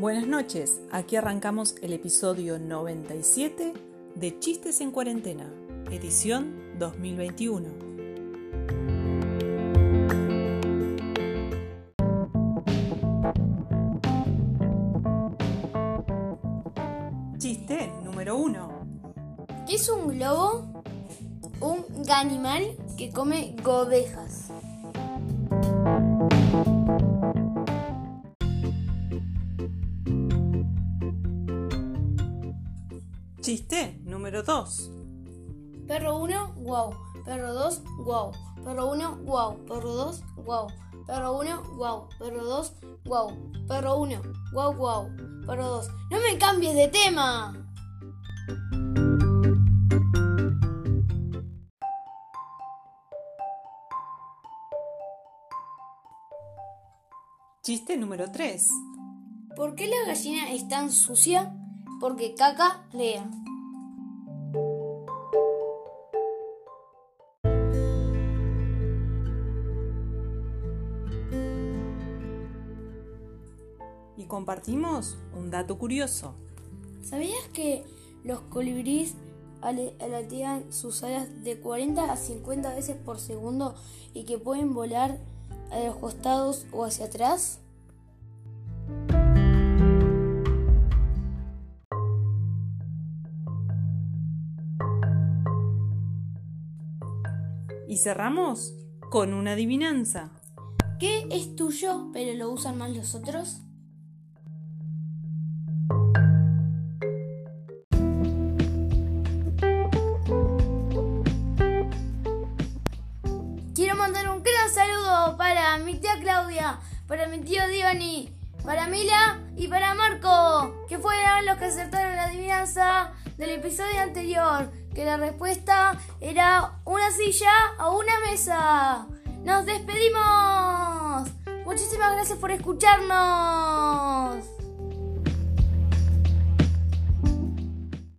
Buenas noches, aquí arrancamos el episodio 97 de Chistes en Cuarentena, edición 2021. Chiste número 1. ¿Qué es un globo? Un animal que come godejas. Chiste número 2. Perro 1, wow. Perro 2, wow. Perro 1, wow. Perro 2, wow. Perro 1, wow. Perro 2, wow. Perro 1, wow, wow. Perro 2. ¡No me cambies de tema! Chiste número 3. ¿Por qué la gallina es tan sucia? Porque caca lea. Y compartimos un dato curioso. ¿Sabías que los colibríes ale- aletean sus alas de 40 a 50 veces por segundo y que pueden volar a los costados o hacia atrás? Y cerramos con una adivinanza. ¿Qué es tuyo pero lo usan más los otros? Quiero mandar un gran saludo para mi tía Claudia, para mi tío Diony, para Mila y para Marco, que los que acertaron la adivinanza del episodio anterior, que la respuesta era una silla o una mesa. ¡Nos despedimos! Muchísimas gracias por escucharnos.